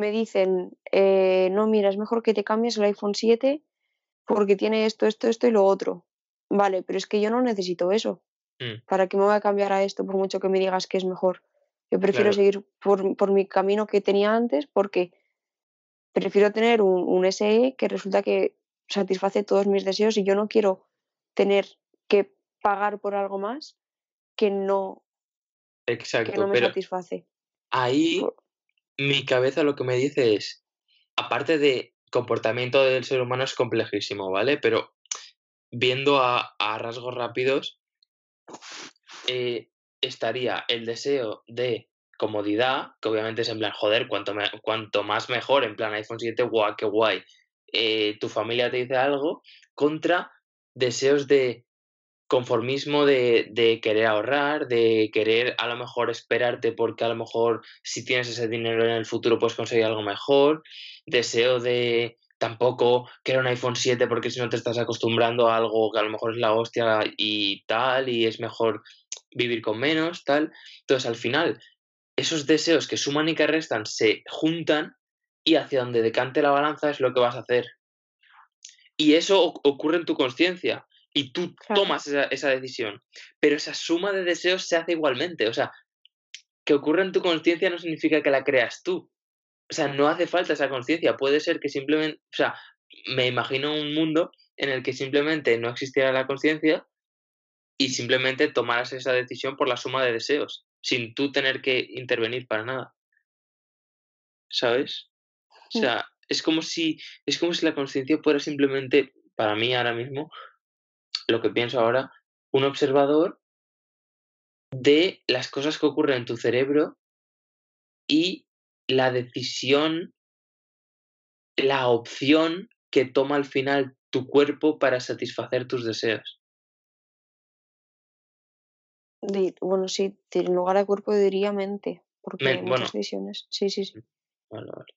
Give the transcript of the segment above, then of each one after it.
me dicen, eh, no, mira, es mejor que te cambies el iPhone 7 porque tiene esto, esto, esto y lo otro. Vale, pero es que yo no necesito eso. Mm. ¿Para qué me voy a cambiar a esto por mucho que me digas que es mejor? Yo prefiero Claro. seguir por, por mi camino que tenía antes porque prefiero tener un, un SE que resulta que satisface todos mis deseos y yo no quiero tener que pagar por algo más que no, que Exacto, no me pero satisface. ahí mi cabeza lo que me dice es, aparte de comportamiento del ser humano es complejísimo, ¿vale? Pero viendo a, rasgos rápidos, eh, estaría el deseo de comodidad, que obviamente es en plan, joder, cuanto, cuanto más mejor, en plan iPhone 7, guau, qué guay. eh, tu familia te dice algo, contra deseos de conformismo de, querer ahorrar, de querer a lo mejor esperarte porque a lo mejor si tienes ese dinero en el futuro puedes conseguir algo mejor, deseo de tampoco querer un iPhone 7 porque si no te estás acostumbrando a algo que a lo mejor es la hostia y tal y es mejor vivir con menos, tal. Entonces al final esos deseos que suman y que restan se juntan y hacia donde decante la balanza es lo que vas a hacer. Y eso ocurre en tu conciencia y tú Claro. tomas esa, esa decisión. Pero esa suma de deseos se hace igualmente. O sea, que ocurra en tu conciencia no significa que la creas tú. O sea, no hace falta esa conciencia. Puede ser que simplemente, o sea, me imagino un mundo en el que simplemente no existiera la conciencia y simplemente tomaras esa decisión por la suma de deseos, sin tú tener que intervenir para nada. ¿Sabes? O Mm. sea, es como si, es como si la conciencia fuera simplemente, para mí ahora mismo, lo que pienso ahora, un observador de las cosas que ocurren en tu cerebro y la decisión, la opción que toma al final tu cuerpo para satisfacer tus deseos. Bueno, sí, en lugar de cuerpo diría mente, porque hay bueno, muchas decisiones. Sí, sí, sí. vale, vale.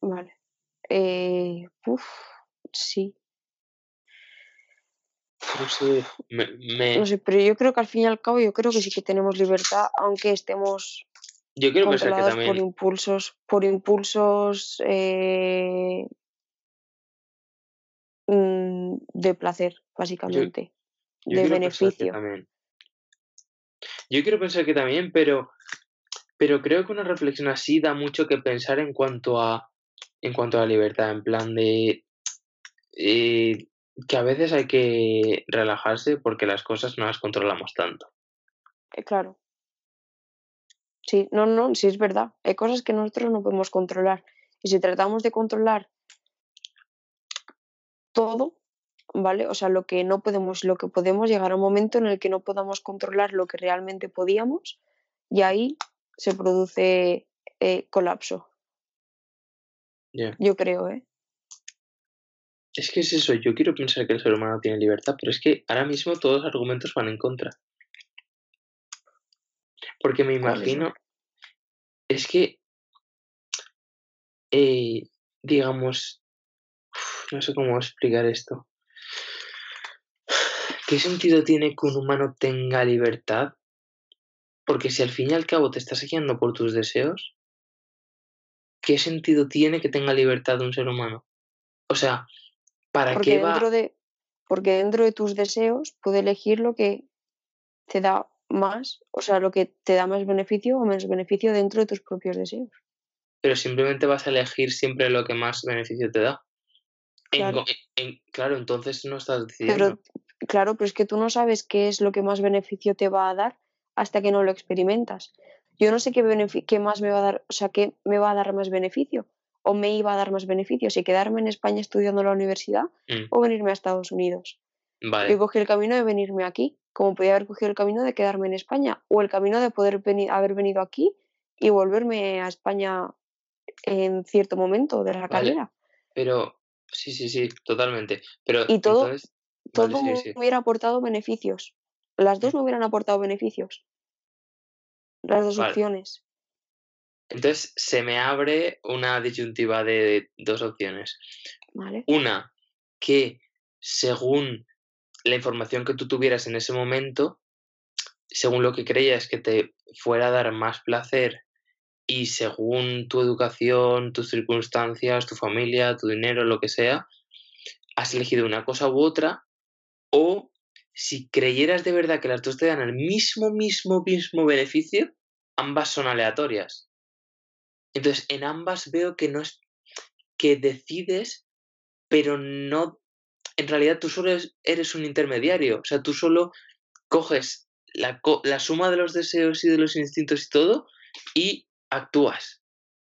Vale. Eh, uf, sí. No sé, me, me- No sé, pero yo creo que al fin y al cabo yo creo que sí que tenemos libertad, aunque estemos yo quiero pensar que controlados por también, impulsos, por impulsos eh, de placer, básicamente, yo de quiero pensar que beneficio. también. Yo quiero pensar que también, pero, pero creo que una reflexión así da mucho que pensar en cuanto a, en cuanto a la libertad, en plan de eh, que a veces hay que relajarse porque las cosas no las controlamos tanto. Eh, claro. Sí, no, no, sí es verdad. Hay cosas que nosotros no podemos controlar. Y si tratamos de controlar todo, ¿vale? O sea, lo que no podemos, lo que podemos llegar a un momento en el que no podamos controlar lo que realmente podíamos y ahí se produce eh, colapso, yo creo, ¿eh? Es que es eso, yo quiero pensar que el ser humano tiene libertad, pero es que ahora mismo todos los argumentos van en contra. Porque me imagino, es que, eh, digamos, no sé cómo explicar esto. ¿Qué sentido tiene que un humano tenga libertad? Porque si al fin y al cabo te estás guiando por tus deseos, ¿qué sentido tiene que tenga libertad un ser humano? O sea, ¿para Porque qué va? dentro de, porque dentro de tus deseos puede elegir lo que te da más, o sea, lo que te da más beneficio o menos beneficio dentro de tus propios deseos. Pero simplemente vas a elegir siempre lo que más beneficio te da. En Claro. co- en- claro, entonces no estás Pero, decidiendo. claro, pero es que tú no sabes qué es lo que más beneficio te va a dar hasta que no lo experimentas. Yo no sé qué, qué más me va a dar, o sea, qué me va a dar más beneficio o me iba a dar más beneficio, si quedarme en España estudiando en la universidad Mm, o venirme a Estados Unidos. vale, Yo cogí el camino de venirme aquí, como podía haber cogido el camino de quedarme en España o el camino de poder haber venido aquí y volverme a España en cierto momento de la vale. carrera. Pero, sí, sí, sí, totalmente. Pero Y todo, entonces, todo vale, sí, me hubiera aportado beneficios. Las dos Mm, me hubieran aportado beneficios, las dos opciones. Entonces se me abre una disyuntiva de dos opciones. ¿Vale? Una, que según la información que tú tuvieras en ese momento, según lo que creías que te fuera a dar más placer y según tu educación, tus circunstancias, tu familia, tu dinero, lo que sea, has elegido una cosa u otra, o si creyeras de verdad que las dos te dan el mismo, mismo, mismo beneficio, ambas son aleatorias. Entonces, en ambas veo que no es que decides, pero no, en realidad tú solo eres un intermediario, o sea, tú solo coges la, la suma de los deseos y de los instintos y todo y actúas.